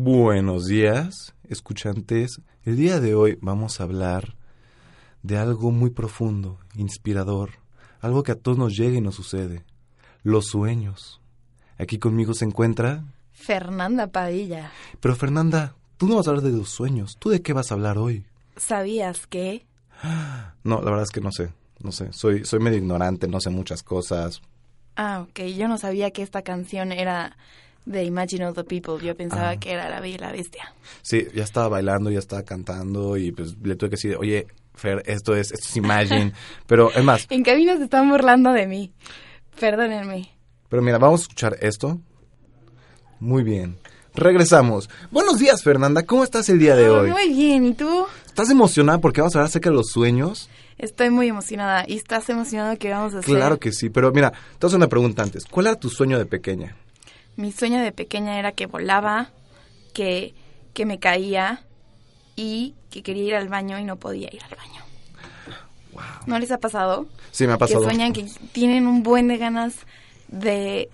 Buenos días, escuchantes. El día de hoy vamos a hablar de algo muy profundo, inspirador, algo que a todos nos llega y nos sucede, los sueños. Aquí conmigo se encuentra... Fernanda Padilla. Pero Fernanda, tú no vas a hablar de los sueños, ¿tú de qué vas a hablar hoy? ¿Sabías que? No, la verdad es que no sé, no sé, soy, soy medio ignorante, no sé muchas cosas. Ah, ok, yo no sabía que esta canción era de Imagine All the People. Yo pensaba Ah. que era La Bella y la Bestia. Sí, ya estaba bailando, ya estaba cantando y pues le tuve que decir, oye, Fer, esto es, esto es Imagine. pero es más, En cabina se están burlando de mí. Perdónenme. pero mira, vamos a escuchar esto. Muy bien. Regresamos. Buenos días, Fernanda. ¿Cómo estás el día de Ah, hoy? Muy bien, ¿y tú? ¿Estás emocionada porque vamos a hablar acerca de los sueños? Estoy muy emocionada. ¿Y estás emocionado que vamos a hacer? Claro que sí, pero mira, te hacer una pregunta antes. ¿Cuál era tu sueño de pequeña? Mi sueño de pequeña era que volaba, que, que me caía y que quería ir al baño y no podía ir al baño. ¿No les ha pasado? Sí, me ha pasado. Que sueñan que tienen un buen de ganas de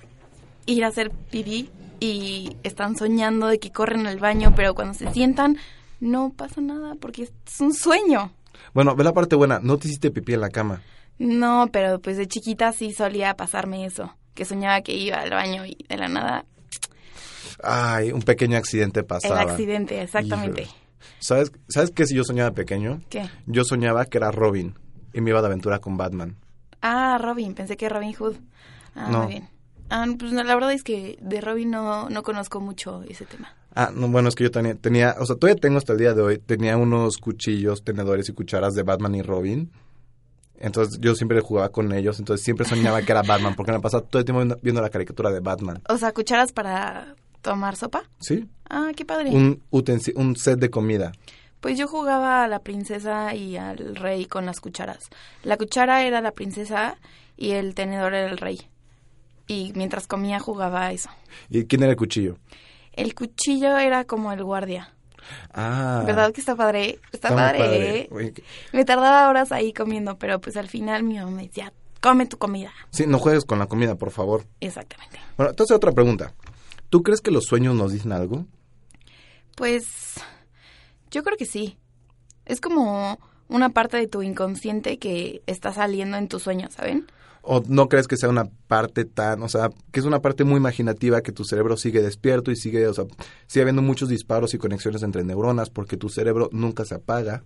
ir a hacer pipí y están soñando de que corren al baño, pero cuando se sientan no pasa nada porque es un sueño. Bueno, ve la parte buena. No te hiciste pipí en la cama. No, pero pues de chiquita sí solía pasarme eso, que soñaba que iba al baño y de la nada Ay, un pequeño accidente pasaba. el accidente, exactamente. ¿Sabes, ¿Sabes qué si yo soñaba pequeño? ¿Qué? Yo soñaba que era Robin y me iba de aventura con Batman. Ah, Robin, pensé que Robin Hood. Ah, No. muy bien. Ah, pues no, la verdad es que de Robin no, no conozco mucho ese tema. Ah, no, bueno, es que yo tenía, tenía, o sea, todavía tengo hasta el día de hoy, tenía unos cuchillos, tenedores y cucharas de Batman y Robin. Entonces yo siempre jugaba con ellos, entonces siempre soñaba que era Batman, porque me pasaba todo el tiempo viendo, viendo la caricatura de Batman. O sea, cucharas para tomar sopa. ¿Sí? Ah, qué padre. Un, un set de comida. Pues yo jugaba a la princesa y al rey con las cucharas. La cuchara era la princesa y el tenedor era el rey. Y mientras comía jugaba a eso. ¿Y quién era el cuchillo? El cuchillo era como el guardia. Ah. ¿Verdad que está padre? Está, muy padre, ¿eh? Oye, que- Me tardaba horas ahí comiendo, pero pues al final mi mamá me decía, come tu comida. Sí, no juegues con la comida, por favor. Exactamente. Bueno, entonces otra pregunta. ¿Tú crees que los sueños nos dicen algo? Pues yo creo que sí. Es como una parte de tu inconsciente que está saliendo en tus sueños, ¿saben? ¿O no crees que sea una parte tan, o sea, que es una parte muy imaginativa que tu cerebro sigue despierto y sigue, o sea, sigue habiendo muchos disparos y conexiones entre neuronas porque tu cerebro nunca se apaga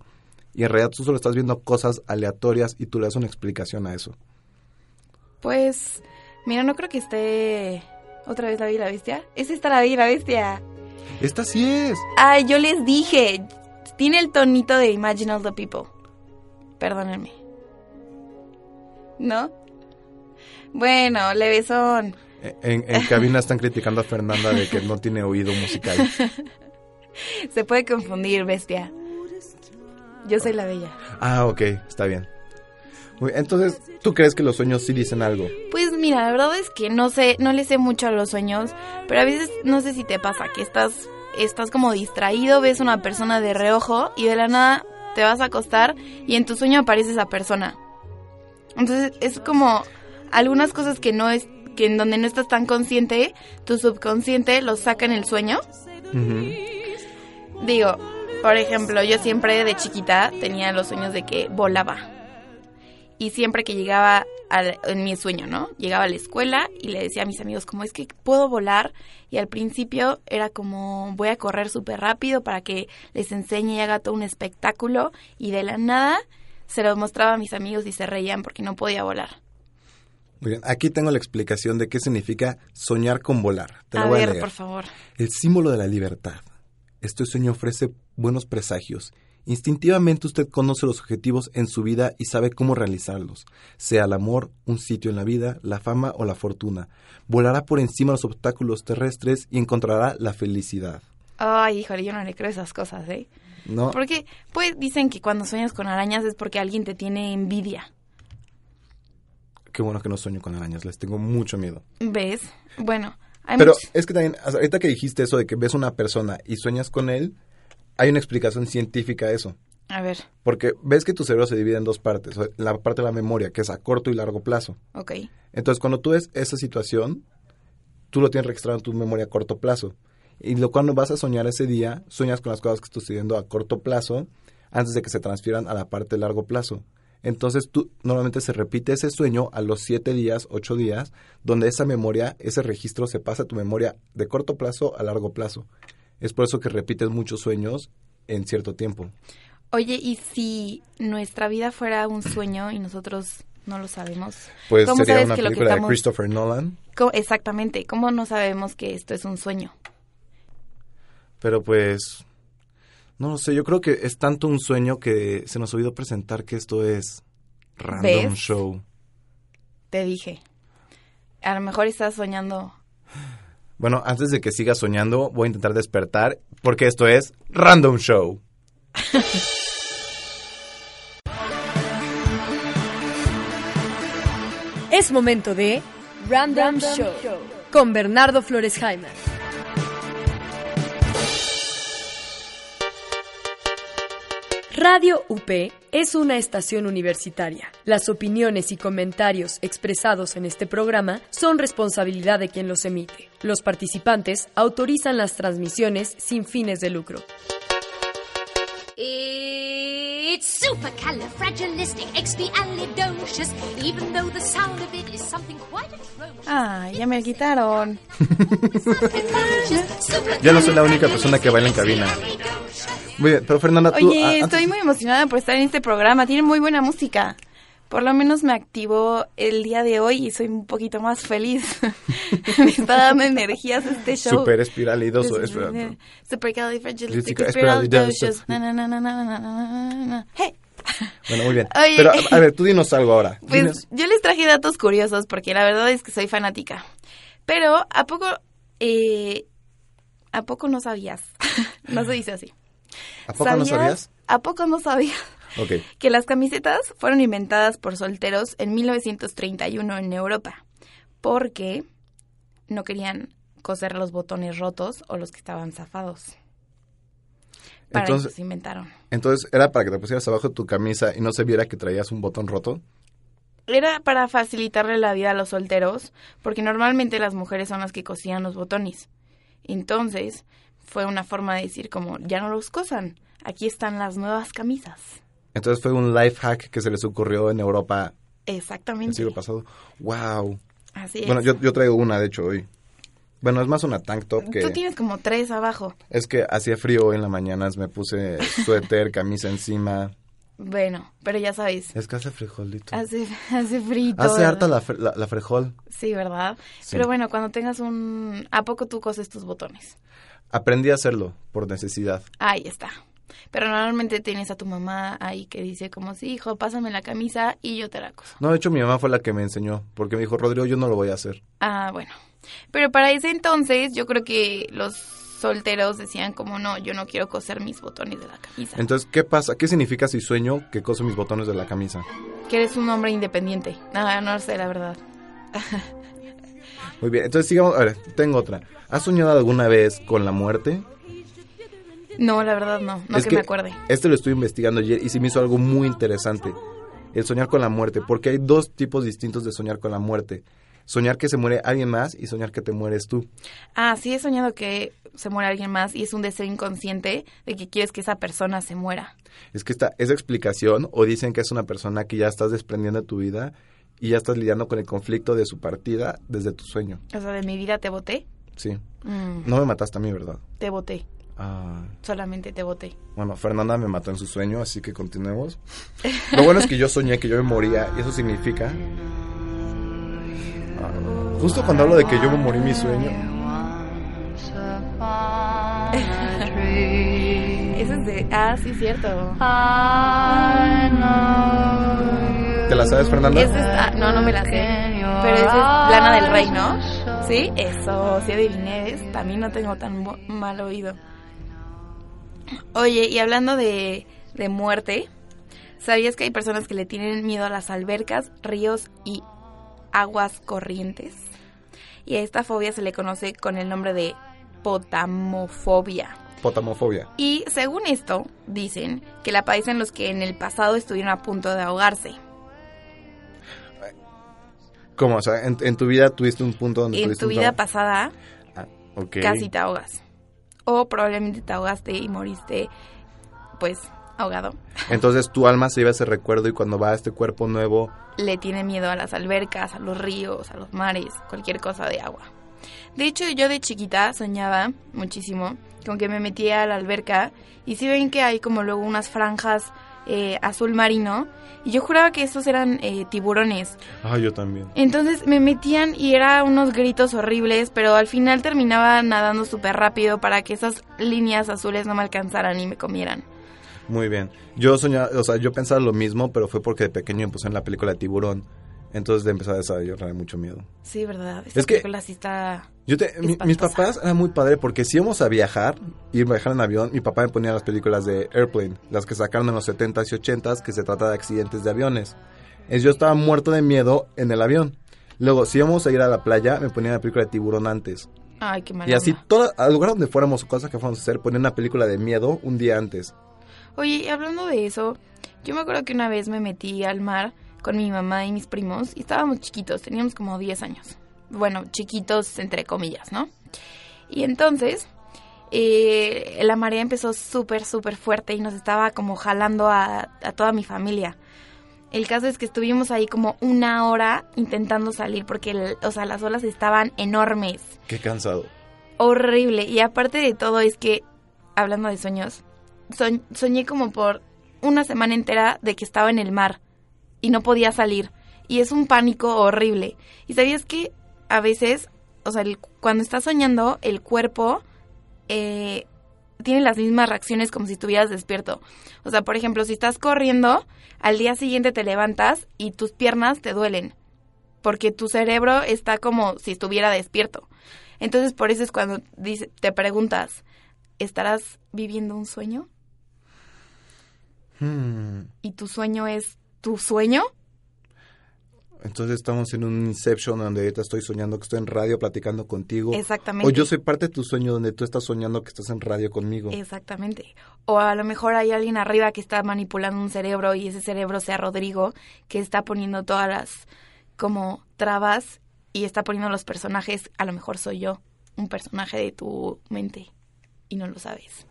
y en realidad tú solo estás viendo cosas aleatorias y tú le das una explicación a eso? Pues, mira, no creo que esté otra vez la y la Bestia. Es esta la y la Bestia. Esta sí es. Ay, yo les dije. Tiene el tonito de Imagine All the People. Perdónenme. ¿No? Bueno, levesón. En, en cabina están criticando a Fernanda de que no tiene oído musical. Se puede confundir, bestia. Yo soy la bella. Ah, ok, está bien. Entonces, ¿tú crees que los sueños sí dicen algo? Pues mira, la verdad es que no sé, no le sé mucho a los sueños, pero a veces no sé si te pasa que estás, estás como distraído, ves una persona de reojo y de la nada te vas a acostar y en tu sueño aparece esa persona. Entonces es como algunas cosas que no es, que en donde no estás tan consciente, tu subconsciente los saca en el sueño. Digo, por ejemplo, yo siempre de chiquita tenía los sueños de que volaba. Y siempre que llegaba al- en mi sueño, ¿no? Llegaba a la escuela y le decía a mis amigos como es que puedo volar. Y al principio era como voy a correr súper rápido para que les enseñe y haga todo un espectáculo. Y de la nada se los mostraba a mis amigos y se reían porque no podía volar. Muy bien, aquí tengo la explicación de qué significa soñar con volar. Te lo voy a leer. por favor. El símbolo de la libertad. Este sueño ofrece buenos presagios. Instintivamente usted conoce los objetivos en su vida y sabe cómo realizarlos, sea el amor, un sitio en la vida, la fama o la fortuna. Volará por encima de los obstáculos terrestres y encontrará la felicidad. Ay, híjole, yo no le creo esas cosas, ¿eh? ¿No? Porque, pues, dicen que cuando sueñas con arañas es porque alguien te tiene envidia. Qué bueno que no sueño con arañas, les tengo mucho miedo. ¿Ves? Bueno, hay Pero much- es que también, ahorita que dijiste eso de que ves una persona y sueñas con él, hay una explicación científica a eso. A ver, Porque ves que tu cerebro se divide en dos partes. La parte de la memoria, que es a corto y largo plazo. ok. Entonces, cuando tú ves esa situación, tú lo tienes registrado en tu memoria a corto plazo. Y lo cuando vas a soñar ese día, sueñas con las cosas que estás sucediendo a corto plazo antes de que se transfieran a la parte de largo plazo. Entonces tú normalmente se repite ese sueño a los siete días, ocho días, donde esa memoria, ese registro se pasa a tu memoria de corto plazo a largo plazo. Es por eso que repites muchos sueños en cierto tiempo. Oye, ¿y si nuestra vida fuera un sueño y nosotros no lo sabemos? Pues ¿Cómo sería sabes una que lo que película de estamos- Christopher Nolan, Exactamente, ¿cómo no sabemos que esto es un sueño? pero pues no lo sé, yo creo que es tanto un sueño que se nos olvidó presentar que esto es Random ¿Ves? Show. Te dije. A lo mejor estás soñando. Bueno, antes de que siga soñando, voy a intentar despertar porque esto es Random Show. Es momento de Random, Show, con Bernardo Flores Jaime. Radio UP es una estación universitaria. Las opiniones y comentarios expresados en este programa son responsabilidad de quien los emite. Los participantes autorizan las transmisiones sin fines de lucro. It's supercalifragilisticexpialidocious, even though the sound of it is something quite atrocious. Ah, ya me quitaron. Ya no soy la única persona que baila en cabina. Muy bien, pero Fernanda, tú... Oye, ah, antes- estoy muy emocionada por estar en este programa. Tiene muy buena música por lo menos me activó el día de hoy y soy un poquito más feliz. me está dando energías este show. Super espiralidoso. Super califragilisticoespiralidoso. Hey. Bueno, muy bien. Pero a ver, tú dinos algo ahora. Pues yo les traje datos curiosos porque la verdad es que soy fanática. Pero a poco eh, a poco no sabías. no se dice así. ¿A poco no sabías? ¿A poco no sabías? Que las camisetas fueron inventadas por solteros en 1931 en Europa? Porque no querían coser los botones rotos o los que estaban zafados. Para Entonces- eso se inventaron. Entonces, ¿era para que te pusieras abajo de tu camisa y no se viera que traías un botón roto? Era para facilitarle la vida a los solteros, porque normalmente las mujeres son las que cosían los botones. Entonces, fue una forma de decir como, ya no los cosan, aquí están las nuevas camisas. Entonces fue un life hack que se les ocurrió en Europa el Exactamente. siglo pasado. ¡Wow! Así es. Bueno, yo, yo traigo una, de hecho, hoy. Bueno, es más una tank top que... Tú tienes como tres abajo. Es que hacía frío hoy en las mañanas, me puse suéter, camisa encima. Bueno, pero ya sabéis, Es que hace frijolito. hace, hace frito. Hace harta la, la, la frejol. Sí, ¿verdad? Sí. Pero bueno, cuando tengas un... ¿A poco tú coses tus botones? Aprendí a hacerlo por necesidad. Ahí está. Pero normalmente tienes a tu mamá ahí que dice como, sí, hijo, pásame la camisa y yo te la coso. No, de hecho mi mamá fue la que me enseñó, porque me dijo, Rodrigo, yo no lo voy a hacer. Ah, bueno. Pero para ese entonces yo creo que los solteros decían como, no, yo no quiero coser mis botones de la camisa. Entonces, ¿qué pasa? ¿Qué significa si sueño que coso mis botones de la camisa? que eres un hombre independiente. No, no sé, la verdad. Muy bien, entonces sigamos. A ver, tengo otra. ¿Has soñado alguna vez con la muerte? No, la verdad no, no Es que, me acuerde. Este lo estoy investigando ayer y se me hizo algo muy interesante. El soñar con la muerte, porque hay dos tipos distintos de soñar con la muerte. Soñar que se muere alguien más y soñar que te mueres tú. Ah, sí he soñado que se muere alguien más y es un deseo inconsciente de que quieres que esa persona se muera. Es que esta, esa explicación, o dicen que es una persona que ya estás desprendiendo de tu vida y ya estás lidiando con el conflicto de su partida desde tu sueño. O sea, de mi vida te voté. Sí. Mm, No me mataste a mí, ¿verdad? te voté. Ah, Solamente te voté. bueno, Fernanda me mató en su sueño, así que continuemos. Lo bueno es que yo soñé que yo me moría y eso significa... Ah, justo cuando hablo de que yo me morí mi sueño, Ese es de... Ah, sí, cierto. ¿te la sabes, Fernanda? Es... ah, no, no me la sé. Pero ese es Lana del Rey, ¿no? Sí, eso, sí adiviné. ¿ves? También no tengo tan mal oído. Oye, y hablando de, de muerte, ¿sabías que hay personas que le tienen miedo a las albercas, ríos y aguas corrientes? Y a esta fobia se le conoce con el nombre de potamofobia. Potamofobia. Y según esto, dicen que la padecen los que en el pasado estuvieron a punto de ahogarse. ¿Cómo? O sea, en, en tu vida tuviste un punto donde En tuviste tu vida pasada Ah, casi te ahogas. O probablemente te ahogaste y moriste, pues, ahogado. Entonces tu alma se lleva ese recuerdo y cuando va a este cuerpo nuevo, Le tiene miedo a las albercas, a los ríos, a los mares, cualquier cosa de agua. De hecho, yo de chiquita soñaba muchísimo con que me metía a la alberca y si ven que hay como luego unas franjas eh, azul marino y yo juraba que estos eran eh, tiburones. ah, yo también. Entonces me metían y era unos gritos horribles, pero al final terminaba nadando súper rápido para que esas líneas azules no me alcanzaran y me comieran. Muy bien. Yo soñaba, o sea, yo pensaba lo mismo, pero fue porque de pequeño me puse en la película de Tiburón. Entonces de empezar a desarrollar mucho miedo. Sí, ¿verdad? Esta Es que- sí está... Yo te- mi- mis papás eran muy padre porque si íbamos a viajar, ir a viajar en avión, mi papá me ponía las películas de Airplane, las que sacaron en los 70s y 80s, que se trata de accidentes de aviones. Es, yo estaba muerto de miedo en el avión. Luego, si íbamos a ir a la playa, me ponía la película de Tiburón antes. Ay, qué mala Y así, toda, al lugar donde fuéramos o cosas que fuéramos a hacer, ponía una película de miedo un día antes. Oye, hablando de eso, yo me acuerdo que una vez me metí al mar con mi mamá y mis primos y estábamos chiquitos, teníamos como 10 años. Bueno, chiquitos entre comillas, ¿no? Y entonces eh, la marea empezó súper, súper fuerte y nos estaba como jalando a, a toda mi familia. El caso es que estuvimos ahí como una hora intentando salir porque, el- o sea, las olas estaban enormes Qué cansado. horrible. Y aparte de todo es que, hablando de sueños, soñ- soñé como por una semana entera de que estaba en el mar y no podía salir. Y es un pánico horrible. ¿Y sabías que a veces, o sea, el- cuando estás soñando, el cuerpo eh, tiene las mismas reacciones como si estuvieras despierto? O sea, por ejemplo, si estás corriendo, al día siguiente te levantas y tus piernas te duelen. Porque tu cerebro está como si estuviera despierto. Entonces, por eso es cuando dice, te preguntas, ¿estarás viviendo un sueño? Hmm. ¿Y tu sueño es tu sueño? Entonces estamos en un Inception donde ahorita estoy soñando que estoy en radio platicando contigo. Exactamente. O yo soy parte de tu sueño donde tú estás soñando que estás en radio conmigo. Exactamente. O a lo mejor hay alguien arriba que está manipulando un cerebro y ese cerebro sea Rodrigo, que está poniendo todas las como trabas y está poniendo los personajes, a lo mejor soy yo, un personaje de tu mente y no lo sabes.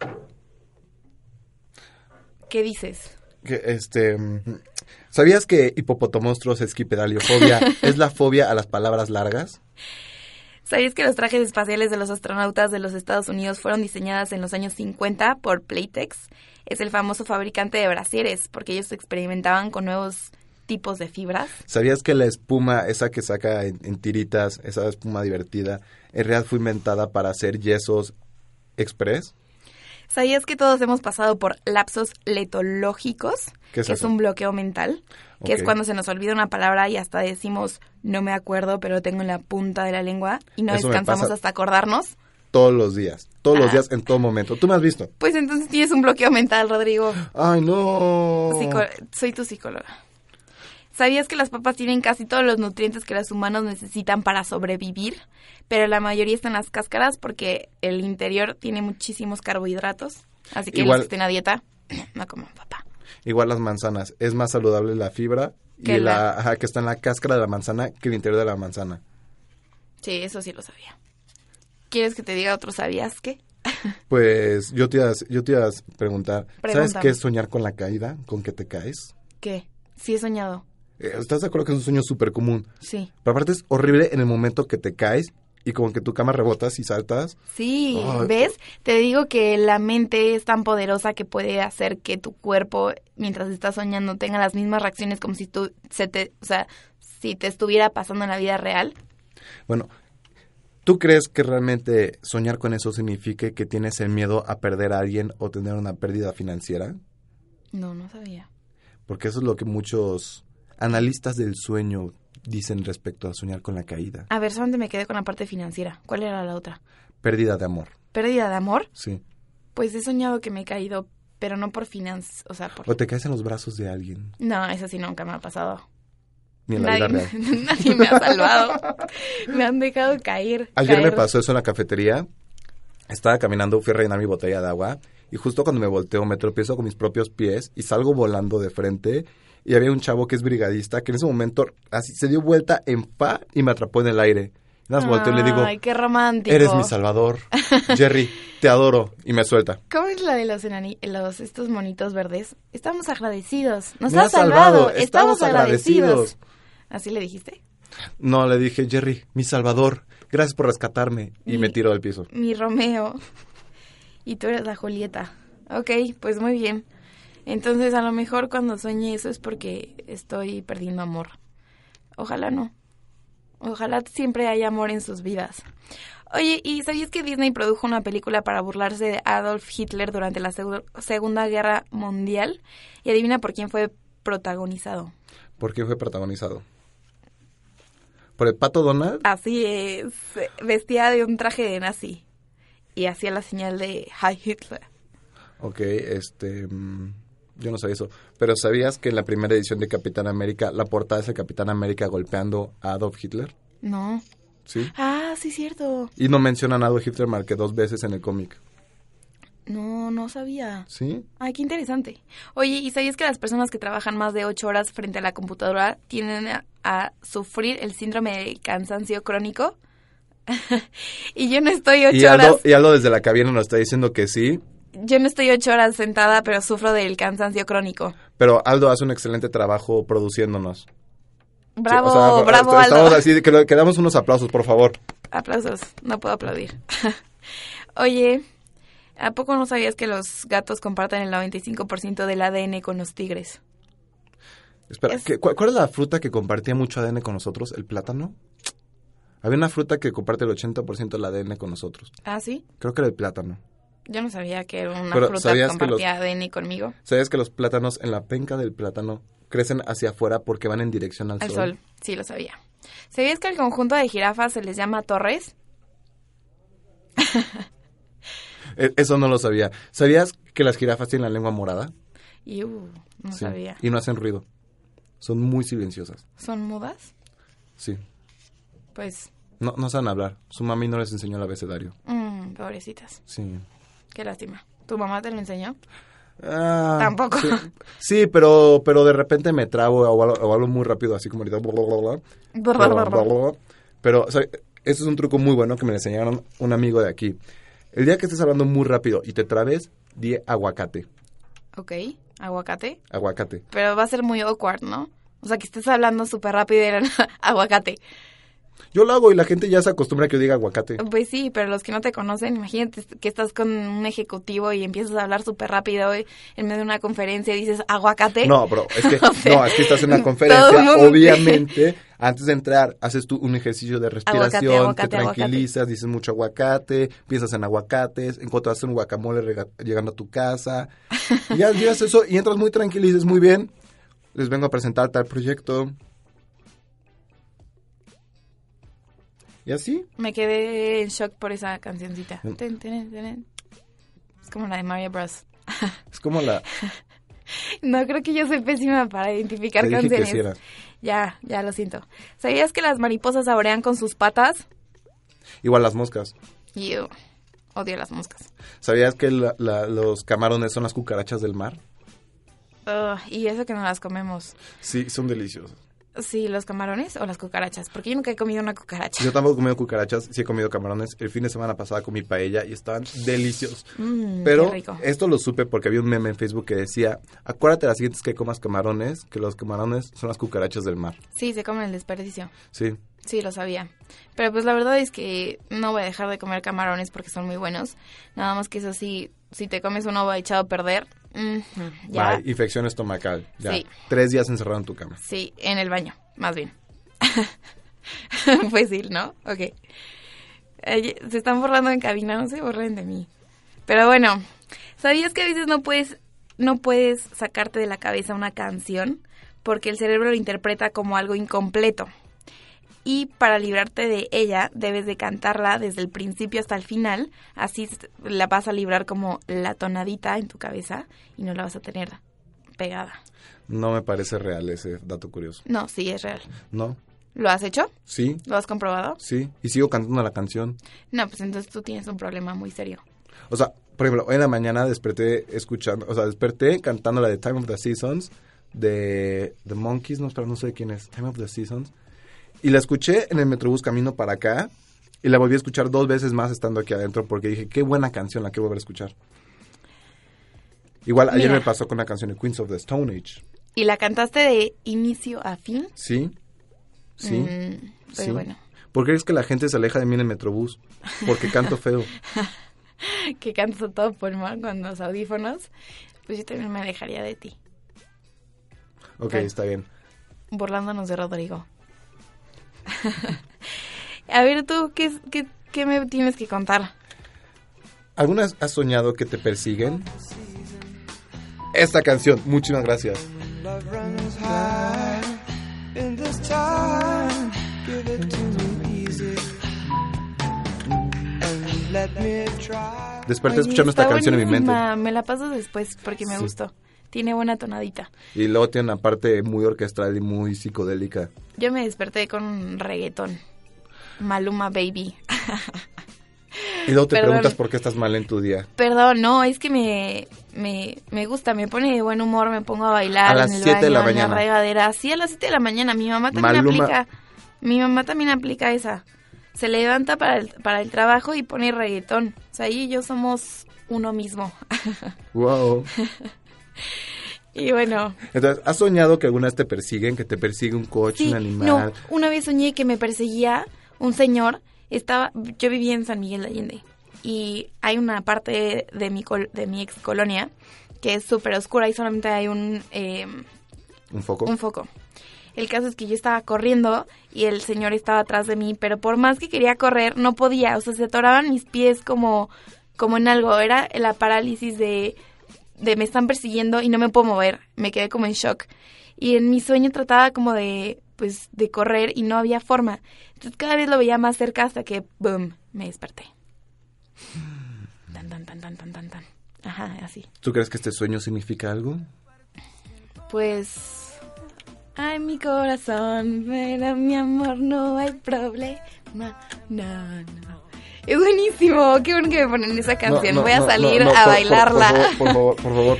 ¿Qué dices? Que, este, ¿Sabías que hipopotomostros esquipedaliofobia es la fobia a las palabras largas? ¿Sabías que los trajes espaciales de los astronautas de los Estados Unidos fueron diseñadas en los años 50 por Playtex? Es el famoso fabricante de brasieres, porque ellos experimentaban con nuevos tipos de fibras. ¿Sabías que la espuma, esa que saca en, en tiritas, esa espuma divertida, en realidad fue inventada para hacer yesos express? ¿Sabías que todos hemos pasado por lapsos letológicos? ¿Qué es que eso? es un bloqueo mental, que es cuando se nos olvida una palabra y hasta decimos no me acuerdo, pero tengo en la punta de la lengua y no Eso descansamos hasta acordarnos. Todos los días, todos los Ah. días, en todo momento. ¿Tú me has visto? Pues entonces tienes un bloqueo mental, Rodrigo. ¡Ay, no! Psico- soy tu psicóloga. ¿Sabías que las papas tienen casi todos los nutrientes que los humanos necesitan para sobrevivir? Pero la mayoría están en las cáscaras porque el interior tiene muchísimos carbohidratos. Así que Igual- los que estén a dieta, no coman papa. Igual las manzanas. Es más saludable la fibra y Que la, la- ajá, que está en la cáscara de la manzana que el interior de la manzana. Sí, eso sí lo sabía. ¿Quieres que te diga otro sabías qué? Pues yo te iba a, yo te iba a preguntar, ¿sabes qué es soñar con la caída? ¿Con que te caes? ¿Qué? Sí he soñado. Eh, ¿Estás de acuerdo que es un sueño súper común? Sí. Pero aparte es horrible en el momento que te caes y como que tu cama rebotas y saltas. Sí. ¿ves? Te digo que la mente es tan poderosa que puede hacer que tu cuerpo, mientras estás soñando, tenga las mismas reacciones como si tú, se te, o sea, si te estuviera pasando en la vida real. Bueno, ¿tú crees que realmente soñar con eso signifique que tienes el miedo a perder a alguien o tener una pérdida financiera? No, no sabía. Porque eso es lo que muchos analistas del sueño dicen respecto a soñar con la caída. A ver, solamente me quedé con la parte financiera. ¿Cuál era la otra? Pérdida de amor, ¿Pérdida de amor? sí. Pues he soñado que me he caído, pero no por finanzas, o sea, por... O te caes en los brazos de alguien, No, eso sí nunca me ha pasado. ni en la vida Nadie, real. nadie me ha salvado. me han dejado caer. Ayer me pasó eso en la cafetería. Estaba caminando, fui a rellenar mi botella de agua y justo cuando me volteo me tropiezo con mis propios pies y salgo volando de frente y había un chavo que es brigadista que en ese momento así se dio vuelta en fa y me atrapó en el aire. Las volteo y le digo, Ay, qué romántico. eres mi salvador. Jerry, te adoro. Y me suelta. ¿Cómo es la de los, enani- los estos monitos verdes? Estamos agradecidos. Nos has salvado, salvado. estamos agradecidos. agradecidos. ¿Así le dijiste? No, le dije, Jerry, mi salvador. Gracias por rescatarme. Y me tiro del piso. Mi Romeo. Y tú eres la Julieta. Ok, pues muy bien. Entonces, a lo mejor cuando sueñe eso es porque estoy perdiendo amor. Ojalá no. Ojalá siempre haya amor en sus vidas. Oye, ¿y sabías que Disney produjo una película para burlarse de Adolf Hitler durante la Segu- Segunda Guerra Mundial? Y adivina por quién fue protagonizado. ¿Por qué fue protagonizado? ¿Por el pato Donald? Así es, vestía de un traje de nazi y hacía la señal de Hi Hitler. Ok, este... mm, yo no sabía eso. Pero ¿sabías que en la primera edición de Capitán América, la portada es el Capitán América golpeando a Adolf Hitler? No. Sí. Ah, sí, cierto. Y no mencionan a Adolf Hitler más que dos veces en el cómic. No, no sabía. ¿Sí? Ay, qué interesante. Oye, ¿y sabías que las personas que trabajan más de ocho horas frente a la computadora tienden a, a sufrir el síndrome de cansancio crónico? y yo no estoy ocho Y Aldo, horas, y Aldo desde la cabina nos está diciendo que sí, yo no estoy ocho horas sentada, pero sufro del cansancio crónico. pero Aldo hace un excelente trabajo produciéndonos. Sí, Bravo, o sea, bravo, Estamos Aldo. así, que, lo- que damos unos aplausos, por favor. Aplausos, no puedo aplaudir. Oye, ¿a poco no sabías que los gatos comparten el 95% del ADN con los tigres? Espera, Es- ¿qué- cuál, cuál es la fruta que compartía mucho ADN con nosotros? ¿El plátano? Había una fruta que comparte el 80% del ADN con nosotros. ¿Ah, sí? Creo que era el plátano. Yo no sabía que era una Pero, fruta que ¿sabías que compartía ADN conmigo. ¿Sabías que los plátanos en la penca del plátano crecen hacia afuera porque van en dirección al, Al sol, sí lo sabía. ¿Sabías que al conjunto de jirafas se les llama torres? E- Eso no lo sabía. ¿Sabías que las jirafas tienen la lengua morada? Y uh, no Sí. sabía. Y no hacen ruido. Son muy silenciosas. ¿Son mudas? Sí. Pues, No, no saben hablar. Su mami no les enseñó el abecedario. mm, pobrecitas. Sí. Qué lástima. ¿Tu mamá te lo enseñó? Ah, Tampoco. Sí, Sí, pero, pero de repente me trabo o hablo, o hablo muy rápido, así como ahorita. bla, bla, bla, bla, bla, bla, bla. Pero, o sea, eso es un truco muy bueno que me enseñaron un amigo de aquí. El día que estés hablando muy rápido y te trabes, di aguacate. Ok, aguacate. Aguacate. Pero va a ser muy awkward, ¿no? O sea, que estés hablando súper rápido y aguacate. Yo lo hago y la gente ya se acostumbra a que yo diga aguacate. Pues sí, pero los que no te conocen, imagínate que estás con un ejecutivo y empiezas a hablar súper rápido y en medio de una conferencia y dices aguacate. No, bro, es que, O sea, no, es que estás en una conferencia, obviamente, antes de entrar, haces tú un ejercicio de respiración, Aguacate, te aguacate, tranquilizas, dices mucho aguacate, piensas en aguacates, encuentras un guacamole llegando a tu casa, y ya llegas eso y entras muy tranquilo y dices, muy bien, les vengo a presentar tal proyecto. Y así, Me quedé en shock por esa cancioncita. Mm. Ten, ten, ten. Es como la de Mario Bros. es como la... No, creo que yo soy pésima para identificar Te dije que canciones. sí era. Ya, ya lo siento. ¿Sabías que las mariposas saborean con sus patas? Igual las moscas. Yo odio las moscas. ¿Sabías que la- la- los camarones son las cucarachas del mar? Ugh, y eso que no las comemos. Sí, son deliciosos. Sí, los camarones o las cucarachas. Porque yo nunca he comido una cucaracha. Yo tampoco he comido cucarachas, sí he comido camarones. El fin de semana pasada comí paella y estaban deliciosos. Mm, Pero esto lo supe porque había un meme en Facebook que decía, acuérdate las siguientes que comas camarones, que los camarones son las cucarachas del mar. Sí, se comen el desperdicio. Sí. Sí, lo sabía. Pero pues la verdad es que no voy a dejar de comer camarones porque son muy buenos. Nada más que eso sí, si te comes uno echado a perder, ya. Bye, infección estomacal. Ya. Sí. Tres días encerrado en tu cama. Sí, en el baño, más bien. pues sí, ¿no? Ok. Se están borrando en cabina, no se borren de mí. Pero bueno, ¿sabías que a veces no puedes, no puedes sacarte de la cabeza una canción? Porque el cerebro lo interpreta como algo incompleto. Y para librarte de ella, debes de cantarla desde el principio hasta el final. Así la vas a librar como la tonadita en tu cabeza y no la vas a tener pegada. No me parece real ese dato curioso. No, sí, es real. ¿No? ¿Lo has hecho? Sí, ¿Lo has comprobado? sí. Y sigo cantando la canción. No, pues entonces tú tienes un problema muy serio. O sea, por ejemplo, hoy en la mañana desperté escuchando, o sea, desperté cantando la de Time of the Seasons de The Monkeys, no, espera, no sé quién es, Time of the Seasons. Y la escuché en el Metrobús camino para acá y la volví a escuchar dos veces más estando aquí adentro porque dije, qué buena canción, la quiero volver a escuchar. Igual ayer Mira. me pasó con la canción de Queens of the Stone Age. ¿Y la cantaste de inicio a fin? ¿Sí? ¿Sí? Mm, pero sí. bueno, ¿Por qué es que la gente se aleja de mí en el Metrobús? Porque canto feo. que cantas a todo pulmón con los audífonos, pues yo también me alejaría de ti, Ok, está bien. burlándonos de Rodrigo. a ver, tú, ¿qué, qué, qué me tienes que contar? ¿Alguna has soñado que te persiguen? Esta canción, muchísimas gracias. Desperté Oye, escuchando esta canción en mi mente. buenísima, Me la paso después porque me Sí. gustó. Tiene buena tonadita. Y luego tiene una parte muy orquestral y muy psicodélica. Yo me desperté con un reggaetón. Maluma Baby. Y luego te Perdón. preguntas por qué estás mal en tu día. Perdón, no, es que me, me, me gusta, me pone de buen humor, me pongo a bailar A las en el 7 de la en mañana. regadera. Sí, a las 7 de la mañana. Mi mamá también Maluma- aplica. Mi mamá también aplica esa. Se levanta para el, para el trabajo y pone reggaetón. O sea, ella y yo somos uno mismo. Wow. Y bueno, Entonces, ¿has soñado que alguna vez te persiguen? Que te persigue un coche, sí, un animal. no, una vez soñé que me perseguía un señor. Estaba, yo vivía en San Miguel de Allende y hay una parte de mi col- de mi ex colonia que es súper oscura y solamente hay un eh, ¿Un foco? un foco. El caso es que yo estaba corriendo y el señor estaba atrás de mí, pero por más que quería correr, no podía. O sea, se atoraban mis pies como, como en algo. Era la parálisis de, de me están persiguiendo y no me puedo mover. Me quedé como en shock. Y en mi sueño trataba como de, pues, de correr y no había forma. Entonces cada vez lo veía más cerca hasta que, boom, me desperté. Tan, tan, tan, tan, tan, tan, tan. Ajá, así. ¿Tú crees que este sueño significa algo? Pues. Ay, mi corazón, pero mi amor, no hay problema. No, no. Es buenísimo. Qué bueno que me ponen esa canción. No, no, Voy a no, salir no, no, a por- bailarla. Por, por favor, por favor.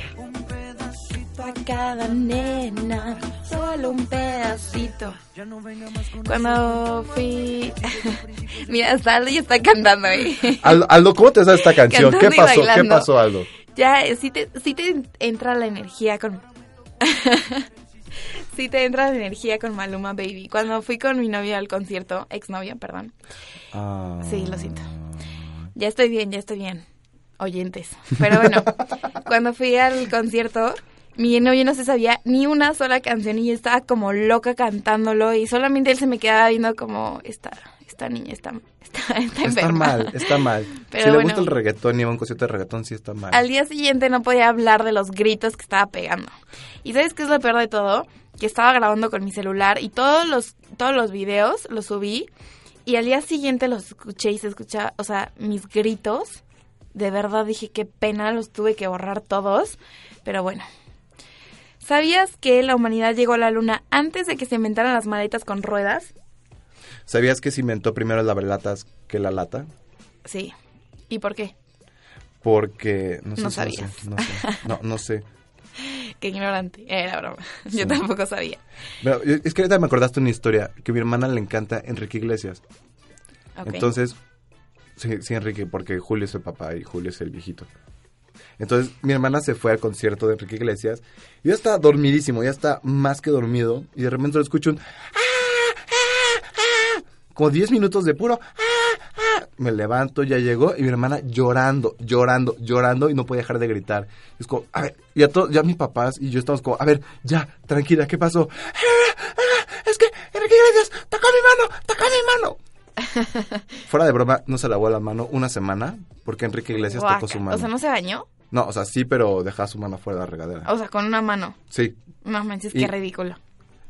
A cada nena, solo un pedacito. Cuando fui. Mira, hasta Aldo ya está cantando ahí. Aldo, Aldo, ¿cómo te sabes esta canción? ¿Qué Cantando pasó? ¿Qué pasó, Aldo? Ya, sí te, sí te entra la energía con... sí te entra la energía con Maluma Baby. Cuando fui con mi novio al concierto, exnovio, perdón. Ah. Sí, lo siento. Ya estoy bien, ya estoy bien. Oyentes. Pero bueno, cuando fui al concierto, mi novio no se sabía ni una sola canción y yo estaba como loca cantándolo y solamente él se me quedaba viendo como esta, esta niña está, está, está mal, está mal. Pero si le gusta el reggaetón y va a un concierto de reggaetón, sí está mal. Al día siguiente no podía hablar de los gritos que estaba pegando. ¿Y sabes qué es lo peor de todo? Que estaba grabando con mi celular y todos los, todos los videos los subí y al día siguiente los escuché y se escuchaba, o sea, mis gritos. De verdad dije qué pena, los tuve que borrar todos. Pero bueno. ¿Sabías que la humanidad llegó a la luna antes de que se inventaran las maletas con ruedas? ¿Sabías que se inventó primero el labrelatas que la lata? Sí. ¿Y por qué? Porque... No, sé No sabías. sé, no sé. No, no sé. Qué ignorante. Era broma. Yo tampoco sabía. Pero, yo- es que ahorita me acordaste una historia que a mi hermana le encanta Enrique Iglesias. Ok. Entonces, sí, sí, Enrique, porque Julio es el papá y Julio es el viejito. Entonces, mi hermana se fue al concierto de Enrique Iglesias. Y yo estaba dormidísimo, ya está más que dormido. Y de repente lo escucho un... "Ah, ah, ah", Como 10 minutos de puro... Me levanto, ya llegó. Y mi hermana llorando, llorando, llorando. Y no podía dejar de gritar. Es como, a ver, ya, to- ya mis papás y yo estamos como, a ver, ya, tranquila, ¿qué pasó? "Ah, ah, Es que Enrique Iglesias tocó mi mano, tocó mi mano. Fuera de broma, no se lavó la mano una semana porque Enrique Iglesias Guaca. tocó su mano. O sea, ¿no se bañó? No, o sea, sí, pero dejaba su mano fuera de la regadera. O sea, con una mano. Sí. No manches, Y- qué ridículo.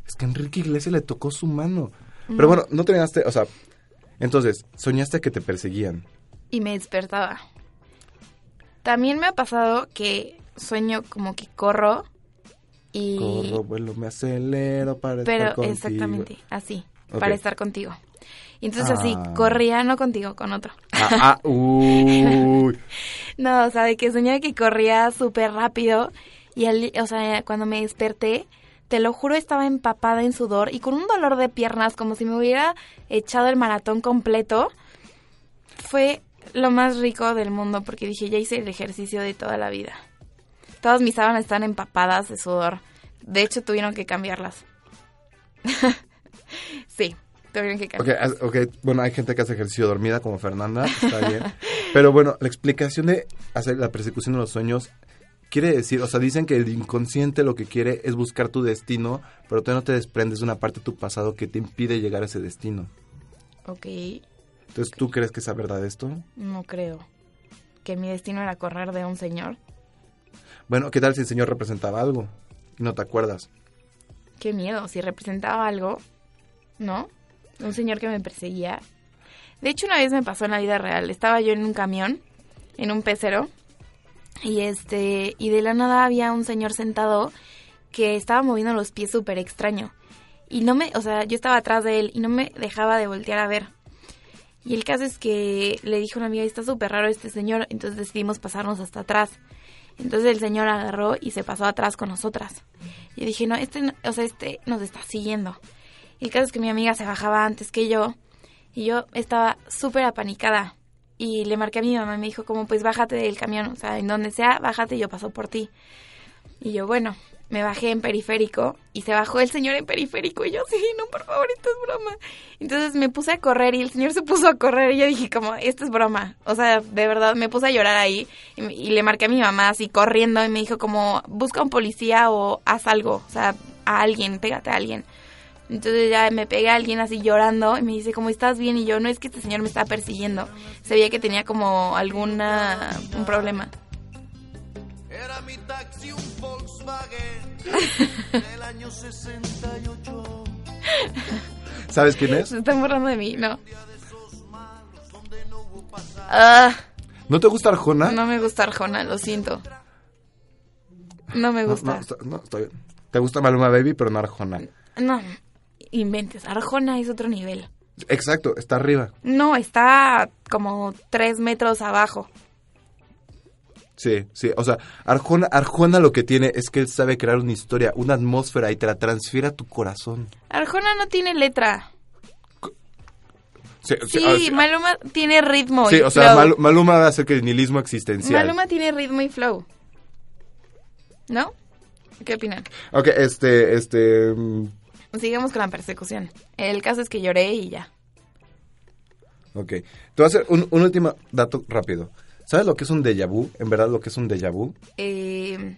Es que Enrique Iglesias le tocó su mano. Pero bueno, no terminaste, o sea, entonces, soñaste que te perseguían. Y me despertaba. También me ha pasado que sueño como que corro y... Corro, vuelo, me acelero para pero estar contigo. exactamente, así, para estar contigo. Y entonces así, Ah. corría, no contigo, con otro. Ah, ah, uy. No, o sea, de que soñaba que corría súper rápido y, al- o sea, cuando me desperté, te lo juro, estaba empapada en sudor y con un dolor de piernas, como si me hubiera echado el maratón completo. Fue lo más rico del mundo porque dije, ya hice el ejercicio de toda la vida. Todas mis sábanas están empapadas de sudor. De hecho, tuvieron que cambiarlas. sí, tuvieron que cambiarlas. as- ok, bueno, hay gente que hace ejercicio dormida como Fernanda, está bien. Pero bueno, la explicación de hacer la persecución de los sueños quiere decir, o sea, dicen que el inconsciente lo que quiere es buscar tu destino, pero tú no te desprendes de una parte de tu pasado que te impide llegar a ese destino. Ok, Entonces, ¿tú crees que es verdad esto? no creo. Que mi destino era correr de un señor. Bueno, ¿qué tal si el Señor representaba algo y no te acuerdas? Qué miedo, si representaba algo, ¿no? Un señor que me perseguía. De hecho, una vez me pasó en la vida real. Estaba yo en un camión, en un pecero, y este, y de la nada había un señor sentado que estaba moviendo los pies súper extraño. Y no me, o sea, yo estaba atrás de él y no me dejaba de voltear a ver. Y el caso es que le dije a una amiga, está súper raro este señor, entonces decidimos pasarnos hasta atrás. Entonces el señor agarró y se pasó atrás con nosotras. Y dije, no, este, o sea, este nos está siguiendo. Y el caso es que mi amiga se bajaba antes que yo y yo estaba súper apanicada. Y le marqué a mi mamá y me dijo como, pues bájate del camión, o sea, en donde sea, bájate, yo paso por ti. Y yo, bueno, me bajé en periférico y se bajó el señor en periférico y yo, sí, no, por favor, esto es broma. Entonces me puse a correr y el señor se puso a correr y yo dije como, esto es broma. O sea, de verdad, me puse a llorar ahí y, y le marqué a mi mamá así corriendo y me dijo como, busca un policía o haz algo, o sea, a alguien, pégate a alguien. Entonces ya me pegué a alguien así llorando y me dice, ¿cómo estás bien? Y yo, no es que este señor me está persiguiendo. Se veía que tenía como alguna, un problema. Era mi taxi un Volkswagen del año 68. ¿Sabes quién es? Se están burlando de mí, no. Ah, ¿No te gusta Arjona? no me gusta Arjona, lo siento. No me No, gusta. no, está, no, está bien. Te gusta Maluma Baby, pero no Arjona. No, inventes. Arjona es otro nivel. Exacto, está arriba. No, está como tres metros abajo. Sí, sí, o sea, Arjona, Arjona lo que tiene es que él sabe crear una historia, una atmósfera y te la transfiere a tu corazón. Arjona no tiene letra. Sí, Sí, sí, Maluma tiene ritmo sí, y o sea. Mal- Maluma va a hacer que el nihilismo existencial. Maluma tiene ritmo y flow. ¿No? ¿Qué opinan? Ok, este, este, mm, Sigamos con la persecución. El caso es que lloré y ya. ok. Te voy a hacer un, un último dato rápido. ¿Sabes lo que es un déjà vu? En verdad, lo que es un déjà vu. Eh,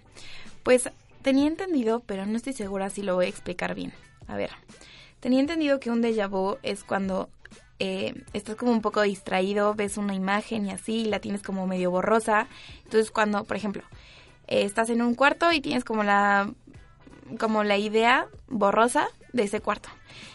pues tenía entendido, pero no estoy segura si lo voy a explicar bien. A ver, tenía entendido que un déjà vu es cuando eh, estás como un poco distraído, ves una imagen y así, y la tienes como medio borrosa. Entonces cuando, por ejemplo, eh, estás en un cuarto y tienes como la como la idea borrosa de ese cuarto.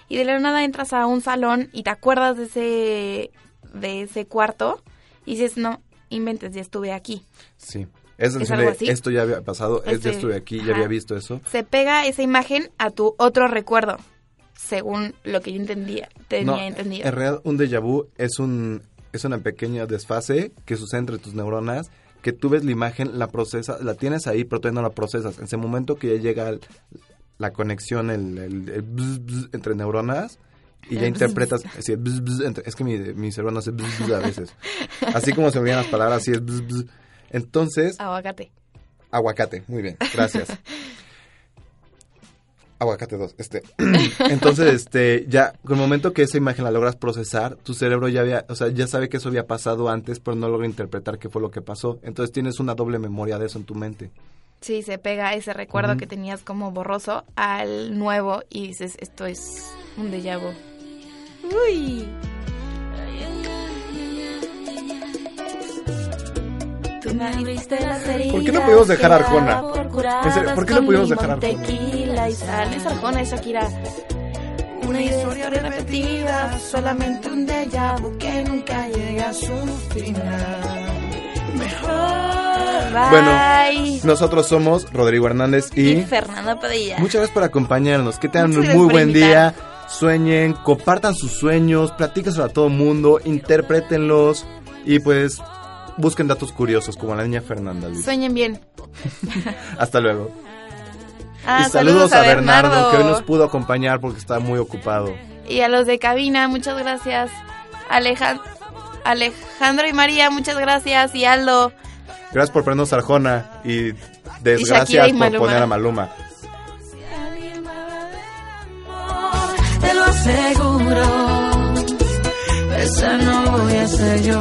Y de la nada entras a un salón y te acuerdas de ese de ese cuarto y dices, "No, inventes, ya estuve aquí." Sí. Es, ¿Es decir, algo así? esto ya había pasado, es, ya Este, estuve aquí, ya había visto eso. se pega esa imagen a tu otro recuerdo, según lo que yo entendía, tenía No, entendido. En realidad, un déjà vu es un es una pequeña desfase que sucede entre tus neuronas, que tú ves la imagen, la procesas, la tienes ahí, pero todavía no la procesas. En ese momento que ya llega el- la conexión, el, el- el bzz, bzz entre neuronas, y ya interpretas, así, bzz, bzz entre- es que mi, mi cerebro no hace bzz, a veces. Así como se me las palabras, así es. Entonces, Aguacate. Aguacate, muy bien, gracias. Aguacate 2, este. Entonces, este, ya, con el momento que esa imagen la logras procesar, tu cerebro ya había, o sea, ya sabe que eso había pasado antes, pero no logra interpretar qué fue lo que pasó. Entonces tienes una doble memoria de eso en tu mente. Sí, se pega ese recuerdo que tenías como borroso al nuevo y dices, esto es un déjà vu. Uy. Tú me abriste las ¿Por qué no pudimos dejar Arjona? por curadas En serio, ¿por qué no pudimos dejar Arjona? Tequila y sal. Es Arjona, es Shakira. Una historia repetida, solamente un déjà vu que nunca llega a su final. Mejor. Bueno. Nosotros somos Rodrigo Hernández y y Fernanda Padilla. muchas gracias por acompañarnos. Que tengan un muy buen invitar. día. Sueñen, compartan sus sueños, platíquenselo a todo el mundo, interprétenlos y pues busquen datos curiosos como la niña Fernanda Luis. Sueñen bien. Hasta luego. Ah, y saludos, a, Bernardo, Bernardo. que hoy nos pudo acompañar porque está muy ocupado. Y a los de cabina, muchas gracias. Alejan- Alejandro y María, muchas gracias. Y Aldo. Gracias por ponernos Arjona y desgracias y por poner a Maluma. te lo aseguro. Esa no voy a ser yo.